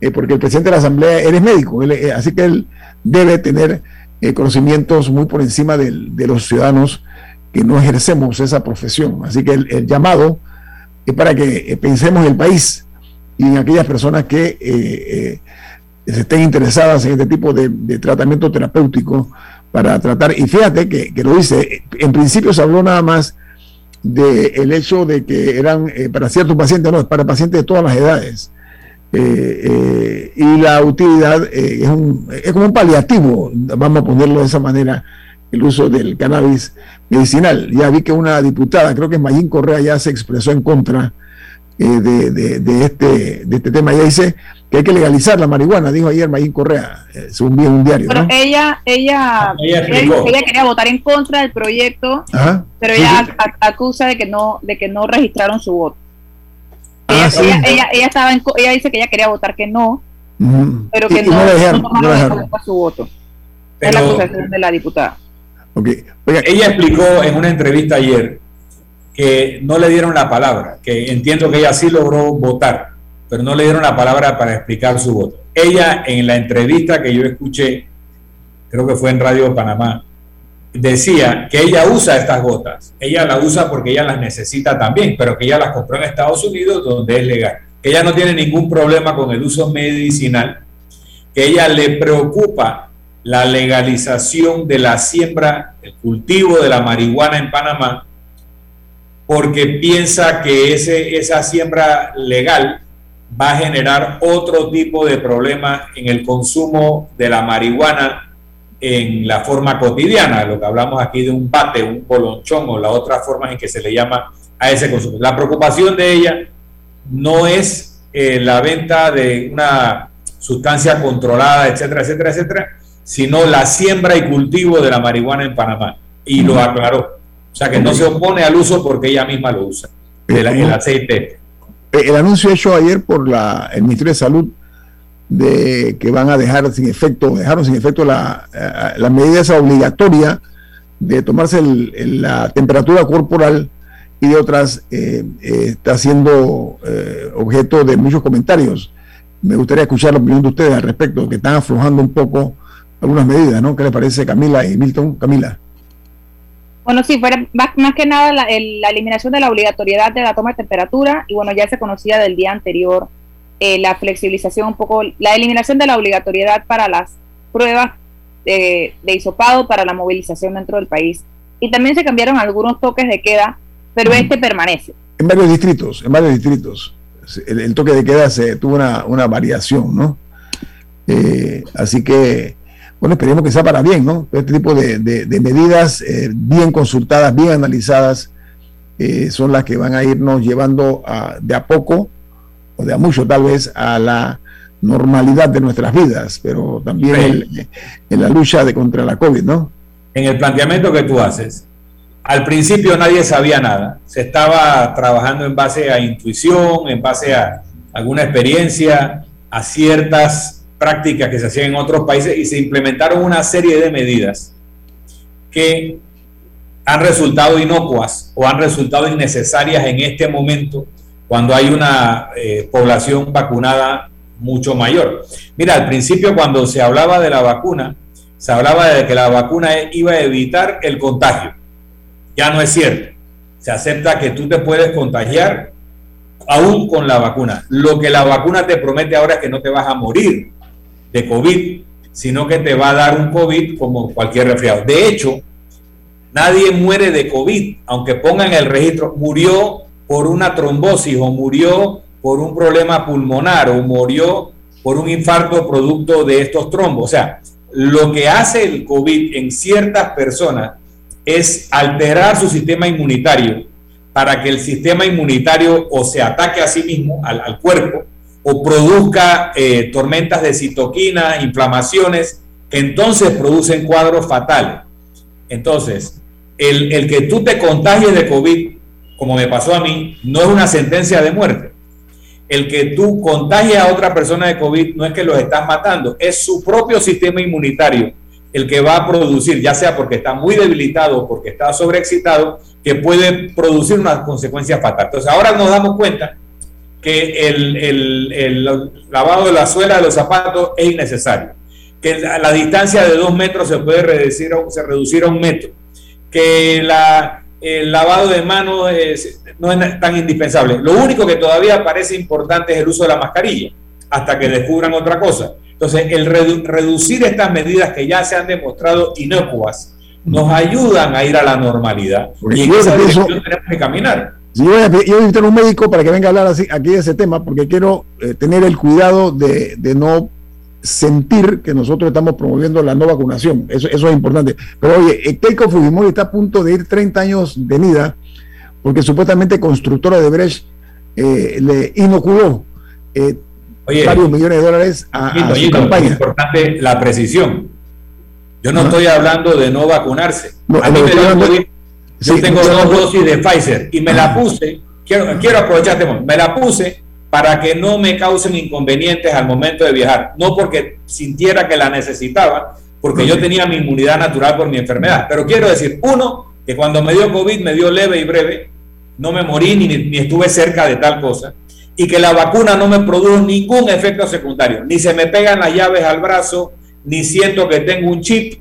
eh, porque el presidente de la Asamblea, él es médico, eh, así que él debe tener eh, conocimientos muy por encima de, los ciudadanos que no ejercemos esa profesión. Así que el, llamado es para que pensemos en el país y en aquellas personas que estén interesadas en este tipo de, tratamiento terapéutico para tratar, y fíjate que, que, lo dice, en principio se habló nada más del hecho de que eran eh, para ciertos pacientes, no, para pacientes de todas las edades. Eh, eh, y la utilidad es, un, es como un paliativo, vamos a ponerlo de esa manera, el uso del cannabis medicinal. Ya vi que una diputada, creo que Mayín Correa, ya se expresó en contra eh, de, de, este, de este tema. Ella dice que hay que legalizar la marihuana, dijo ayer Mayín Correa, eh, según vi en un diario. Pero ella, ella, ella, quería votar en contra del proyecto, pero ella acusa de que no, de que no registraron su voto. Ah, ella, ella, estaba ella dice que ella quería votar que no, pero que no, no, su voto. es la acusación de la diputada. ella explicó en una entrevista ayer que no le dieron la palabra, que entiendo que ella sí logró votar, pero no le dieron la palabra para explicar su voto. Ella en la entrevista que yo escuché, creo que fue en Radio Panamá, decía que ella usa estas gotas. Ella las usa porque ella las necesita también, pero que ella las compró en Estados Unidos donde es legal. Ella no tiene ningún problema con el uso medicinal, que ella le preocupa la legalización de la siembra, el cultivo de la marihuana en Panamá, porque piensa que ese, esa siembra legal va a generar otro tipo de problema en el consumo de la marihuana en la forma cotidiana, lo que hablamos aquí de un bate, un bolonchón o la otra forma en que se le llama a ese consumo. La preocupación de ella no es eh, la venta de una sustancia controlada, etcétera, etcétera, etcétera, sino la siembra y cultivo de la marihuana en Panamá. Y lo aclaró. Sea que no se opone al uso porque ella misma lo usa, el, el aceite. El anuncio hecho ayer por la, el Ministerio de Salud de que van a dejar sin efecto, dejaron sin efecto la, eh, la medida esa obligatoria de tomarse la temperatura corporal y de otras, eh, eh, está siendo objeto de muchos comentarios. Me gustaría escuchar la opinión de ustedes al respecto, que están aflojando un poco algunas medidas, ¿no? ¿Qué le parece Camila y Milton? Camila. Bueno, sí, fuera más, que nada la, la eliminación de la obligatoriedad de la toma de temperatura y bueno, ya se conocía del día anterior eh, la flexibilización un poco, la eliminación de la obligatoriedad para las pruebas de, de hisopado para la movilización dentro del país. Y también se cambiaron algunos toques de queda, pero este permanece. En varios distritos, en varios distritos. El, toque de queda se tuvo una, una variación, ¿no? Eh, así que, bueno, esperemos que sea para bien, ¿no? Este tipo de, de, medidas eh, bien consultadas, bien analizadas, son las que van a irnos llevando a, de a poco o de a mucho tal vez, a la normalidad de nuestras vidas, pero también en, la lucha de contra la COVID, ¿no? En el planteamiento que tú haces, al principio nadie sabía nada, se estaba trabajando en base a intuición, en base a alguna experiencia, a ciertas prácticas que se hacían en otros países y se implementaron una serie de medidas que han resultado inocuas o han resultado innecesarias en este momento cuando hay una eh, población vacunada mucho mayor. Mira, al principio cuando se hablaba de la vacuna, se hablaba de que la vacuna iba a evitar el contagio. Ya no es cierto. Se acepta que tú te puedes contagiar aún con la vacuna. Lo que la vacuna te promete ahora es que no te vas a morir de COVID, sino que te va a dar un COVID como cualquier resfriado. De hecho, nadie muere de COVID, aunque pongan el registro, murió por una trombosis o murió por un problema pulmonar o murió por un infarto producto de estos trombos. O sea, lo que hace el COVID en ciertas personas es alterar su sistema inmunitario para que el sistema inmunitario o se ataque a sí mismo, al, cuerpo, o produzca eh, tormentas de citoquina, inflamaciones, entonces producen cuadros fatales. Entonces, el, el que tú te contagies de COVID como me pasó a mí, no es una sentencia de muerte. El que tú contagies a otra persona de COVID no es que los estás matando, es su propio sistema inmunitario el que va a producir, ya sea porque está muy debilitado o porque está sobreexcitado, que puede producir una consecuencia fatal. Entonces ahora nos damos cuenta que el, lavado de la suela de los zapatos es innecesario, que la, distancia de dos metros se puede reducir, se reducir a un metro, que la, el lavado de manos no es tan indispensable. Lo único que todavía parece importante es el uso de la mascarilla, hasta que descubran otra cosa. Entonces, el reducir estas medidas que ya se han demostrado inocuas nos ayudan a ir a la normalidad. y en esa dirección tenemos que caminar. Yo voy, a, invitar a un médico para que venga a hablar así, aquí de ese tema, porque quiero eh, tener el cuidado de, de no sentir que nosotros estamos promoviendo la no vacunación. Eso, eso es importante. Pero oye, Keiko Fujimori está a punto de ir 30 años de vida porque supuestamente constructora de Brecht eh, le inoculó eh, varios millones de dólares a, su campaña. Es importante la precisión. Yo no estoy hablando de no vacunarse. a mí me yo tengo dos dosis de Pfizer y me la puse, quiero, quiero aprovechar este me la puse para que no me causen inconvenientes al momento de viajar, no porque sintiera que la necesitaba, porque yo tenía mi inmunidad natural por mi enfermedad. Pero quiero decir, uno, que cuando me dio COVID me dio leve y breve, no me morí ni, ni estuve cerca de tal cosa, y que la vacuna no me produjo ningún efecto secundario, ni se me pegan las llaves al brazo, ni siento que tengo un chip,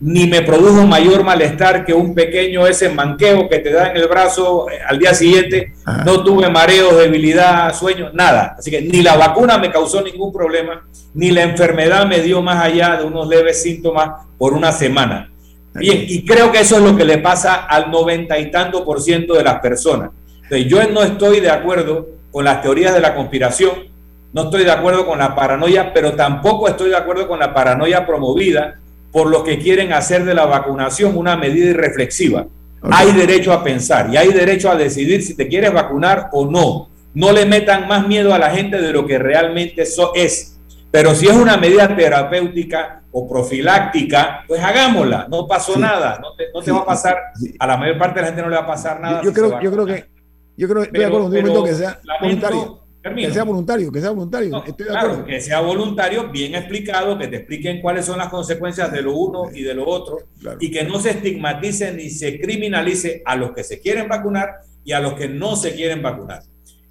ni me produjo mayor malestar que un pequeño ese manqueo que te da en el brazo eh, al día siguiente. No tuve mareos, debilidad, sueño, nada. Así que ni la vacuna me causó ningún problema, ni la enfermedad me dio más allá de unos leves síntomas por una semana. Bien, y creo que eso es lo que le pasa al noventa y tanto por ciento de las personas. Entonces, yo no estoy de acuerdo con las teorías de la conspiración, no estoy de acuerdo con la paranoia, pero tampoco estoy de acuerdo con la paranoia promovida por los que quieren hacer de la vacunación una medida irreflexiva. Hay derecho a pensar y hay derecho a decidir si te quieres vacunar o no. No le metan más miedo a la gente de lo que realmente eso es. Pero si es una medida terapéutica o profiláctica, pues hagámosla, no pasó nada, no te, va a pasar, a la mayor parte de la gente no le va a pasar nada. Yo, creo, yo creo que, yo creo, estoy de acuerdo que sea Que sea voluntario, que sea voluntario. claro, que sea voluntario, bien explicado, que te expliquen cuáles son las consecuencias de lo uno y de lo otro, y que no se estigmatice ni se criminalice a los que se quieren vacunar y a los que no se quieren vacunar.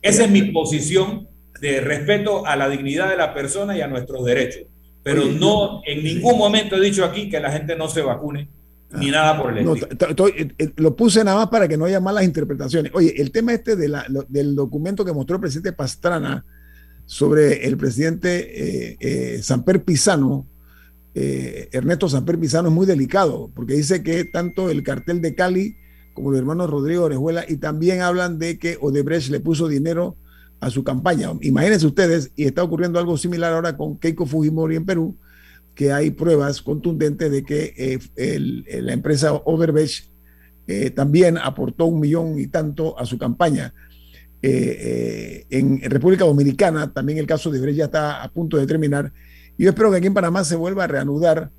Esa es mi posición de respeto a la dignidad de la persona y a nuestros derechos. Pero no, en ningún momento he dicho aquí que la gente no se vacune ni nada por el estilo. Eh, eh, lo puse nada más para que no haya malas interpretaciones. Oye, el tema este de la, del documento que mostró el presidente Pastrana sobre el presidente eh, Samper Pisano, Ernesto Samper Pisano es muy delicado, porque dice que tanto el cartel de Cali como los hermanos Rodrigo Orejuela, y también hablan de que Odebrecht le puso dinero a su campaña. Imagínense ustedes, y está ocurriendo algo similar ahora con Keiko Fujimori en Perú, que hay pruebas contundentes de que eh, la empresa Overbech eh, también aportó un millón y tanto a su campaña. Eh, en República Dominicana también el caso de Brecht ya está a punto de terminar. Yo espero que aquí en Panamá se vuelva a reanudar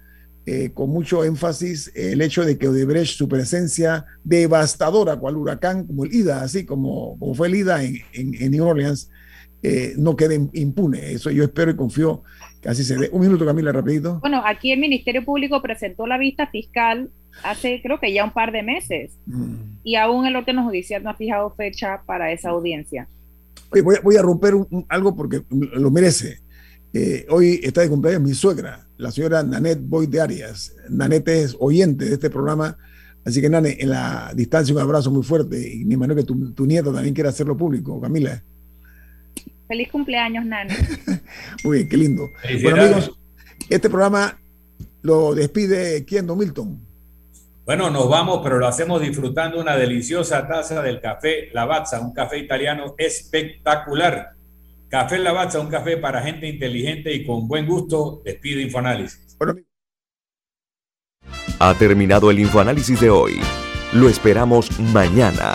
con mucho énfasis el hecho de que Odebrecht, su presencia devastadora, cual huracán como el IDA, así como, como fue el IDA en, en New Orleans, no quede impune. Eso yo espero y confío Casi se ve. Un minuto, Camila, rapidito. Bueno, aquí el Ministerio Público presentó la vista fiscal hace creo que ya un par de meses mm. y aún el orden judicial no ha fijado fecha para esa audiencia. voy, a, romper algo porque lo merece. Eh, hoy está de cumpleaños mi suegra, la señora Nanette Boyd de Arias. Nanette es oyente de este programa, así que Nane, en la distancia un abrazo muy fuerte y me imagino que tu, tu nieto también quiere hacerlo público, Camila. Feliz cumpleaños, Nani. Muy bien, qué lindo. Bueno, amigos, este programa lo despide Kiendo Milton. Bueno, nos vamos, pero lo hacemos disfrutando una deliciosa taza del café Lavazza, un café italiano espectacular. Café Lavazza, un café para gente inteligente y con buen gusto. Despide Infoanálisis. ha terminado el Infoanálisis de hoy. Lo esperamos mañana